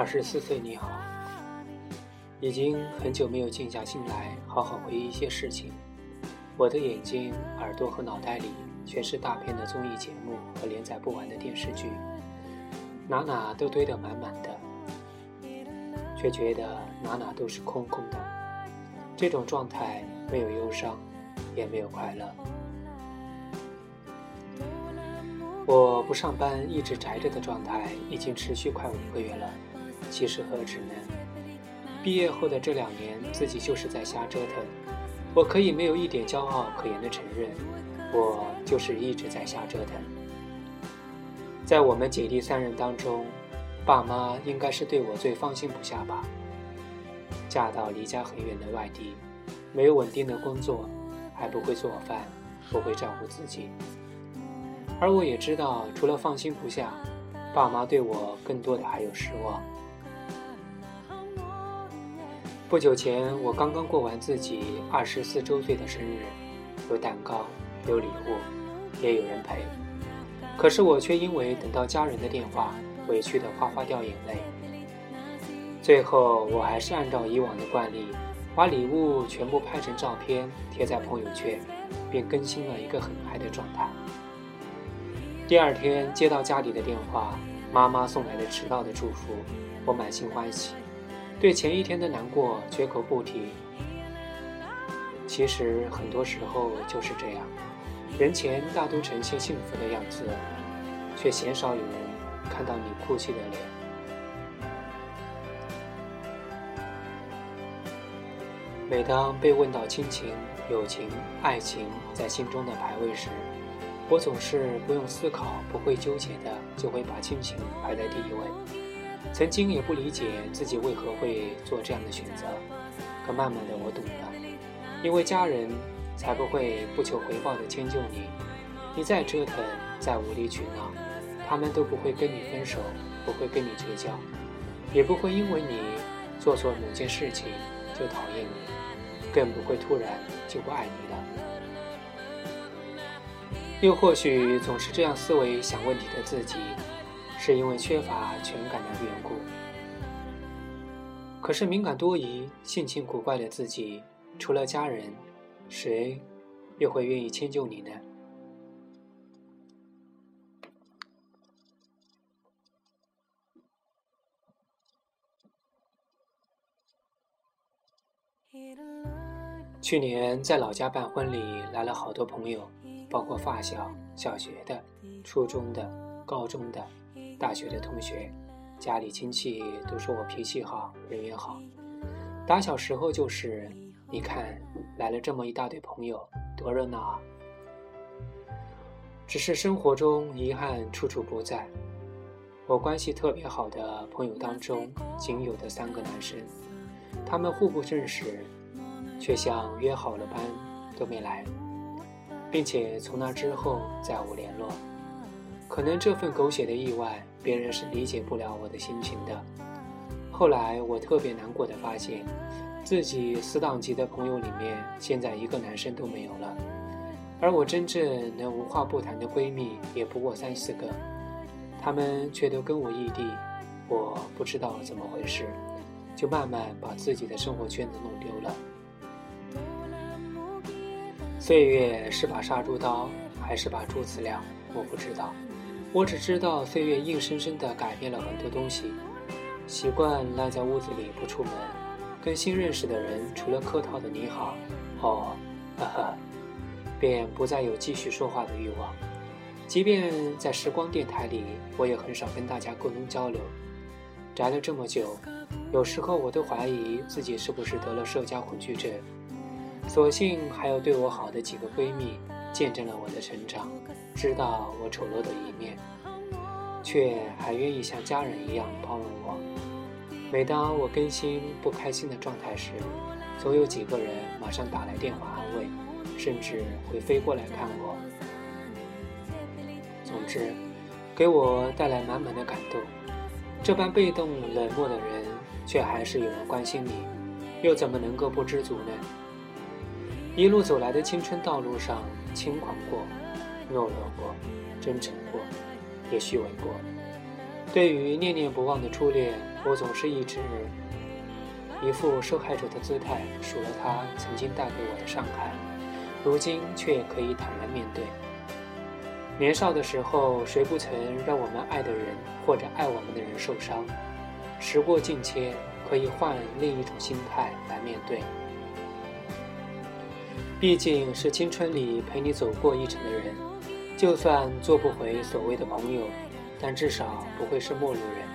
二十四岁，你好。已经很久没有静下心来好好回忆一些事情。我的眼睛、耳朵和脑袋里全是大片的综艺节目和连载不完的电视剧，哪哪都堆得满满的，却觉得哪哪都是空空的。这种状态没有忧伤，也没有快乐。我不上班，一直宅着的状态已经持续快五个月了。其实何止呢？毕业后的这两年，自己就是在瞎折腾。我可以没有一点骄傲可言的承认，我就是一直在瞎折腾。在我们姐弟三人当中，爸妈应该是对我最放心不下吧。嫁到离家很远的外地，没有稳定的工作，还不会做饭，不会照顾自己。而我也知道，除了放心不下，爸妈对我更多的还有失望。不久前，我刚刚过完自己二十四周岁的生日，有蛋糕，有礼物，也有人陪。可是我却因为等到家人的电话，委屈的哗哗掉眼泪。最后，我还是按照以往的惯例，把礼物全部拍成照片贴在朋友圈，并更新了一个很嗨的状态。第二天接到家里的电话，妈妈送来的迟到的祝福，我满心欢喜。对前一天的难过绝口不提。其实很多时候就是这样，人前大都呈现幸福的样子，却鲜少有人看到你哭泣的脸。每当被问到亲情、友情、爱情在心中的排位时，我总是不用思考、不会纠结的，就会把亲情排在第一位。曾经也不理解自己为何会做这样的选择，可慢慢的我懂了，因为家人才不会不求回报的迁就你，你再折腾再无理取闹，他们都不会跟你分手，不会跟你绝交，也不会因为你做错某件事情就讨厌你，更不会突然就不爱你了。又或许总是这样思维想问题的自己。是因为缺乏全感的缘故。可是敏感多疑、性情古怪的自己，除了家人，谁又会愿意迁就你呢？去年在老家办婚礼，来了好多朋友，包括发小、小学的、初中的、高中的。大学的同学，家里亲戚都说我脾气好，人缘好。打小时候就是，你看来了这么一大堆朋友，多热闹啊！只是生活中遗憾处处不在。我关系特别好的朋友当中，仅有的三个男生，他们互不认识，却像约好了班都没来，并且从那之后再无联络。可能这份狗血的意外。别人是理解不了我的心情的。后来我特别难过的发现，自己死党级的朋友里面，现在一个男生都没有了，而我真正能无话不谈的闺蜜也不过三四个，他们却都跟我异地，我不知道怎么回事，就慢慢把自己的生活圈子弄丢了。岁月是把杀猪刀，还是把猪饲料？我不知道。我只知道，岁月硬生生地改变了很多东西。习惯赖在屋子里不出门，跟新认识的人除了客套的你好，哦，呵呵，便不再有继续说话的欲望。即便在时光电台里，我也很少跟大家沟通交流。宅了这么久，有时候我都怀疑自己是不是得了社交恐惧症。所幸还有对我好的几个闺蜜，见证了我的成长，知道我丑陋的一面，却还愿意像家人一样包容我。每当我更新不开心的状态时，总有几个人马上打来电话安慰，甚至会飞过来看我。总之，给我带来满满的感动。这般被动冷漠的人，却还是有人关心你，又怎么能够不知足呢？一路走来的青春道路上，轻狂过，懦弱过，真诚过，也虚伪过。对于念念不忘的初恋，我总是一直一副受害者的姿态，数了他曾经带给我的伤害，如今却可以坦然面对。年少的时候，谁不曾让我们爱的人或者爱我们的人受伤？时过境迁，可以换另一种心态来面对。毕竟是青春里陪你走过一程的人，就算做不回所谓的朋友，但至少不会是陌路人。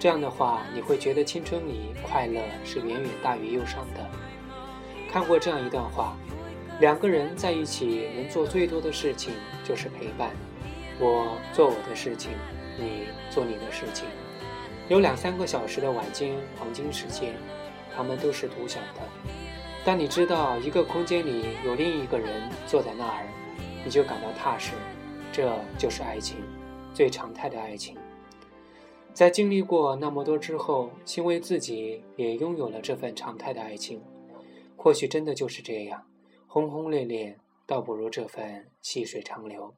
这样的话，你会觉得青春里快乐是远远大于忧伤的。看过这样一段话。两个人在一起能做最多的事情就是陪伴，我做我的事情，你做你的事情，有两三个小时的晚间黄金时间，他们都是独享的。当你知道一个空间里有另一个人坐在那儿，你就感到踏实，这就是爱情，最常态的爱情。在经历过那么多之后，欣慰自己也拥有了这份常态的爱情，或许真的就是这样。轰轰烈烈，倒不如这份细水长流。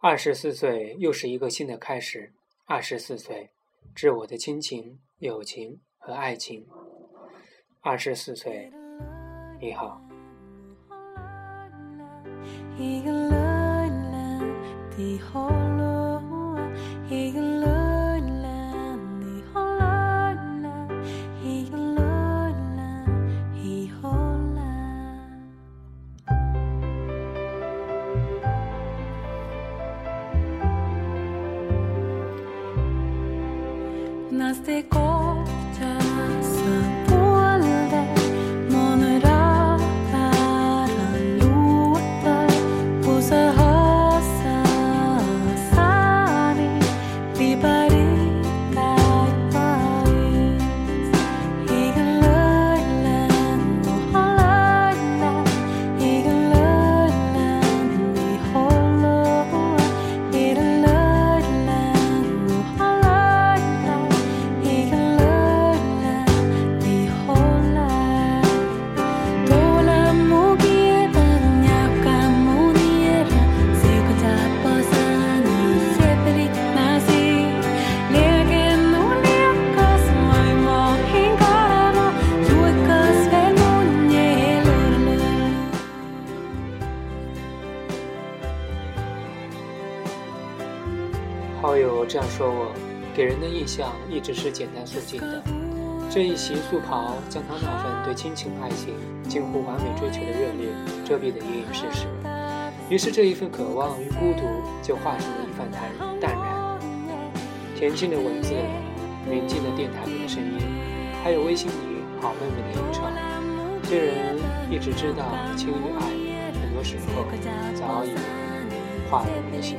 二十四岁，又是一个新的开始。二十四岁，致我的亲情、友情和爱情。二十四岁，你好。好友这样说我，给人的印象一直是简单素净的。这一袭素袍，将他那份对亲情爱情近乎完美追求的热烈遮蔽得严严实实。于是这一份渴望与孤独，就化成了一番淡淡然。恬静的文字，宁静的电台里的声音，还有微信里好妹妹的吟唱。虽然一直知道情与爱，很多时候早已化为无形。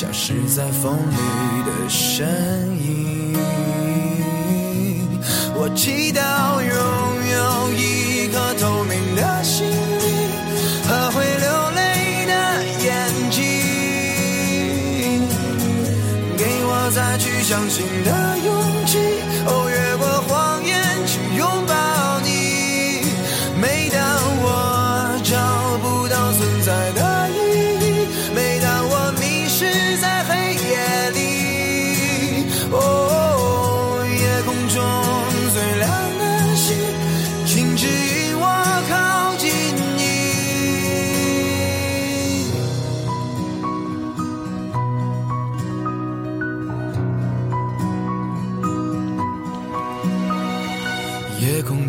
消失在风里的身影。我祈祷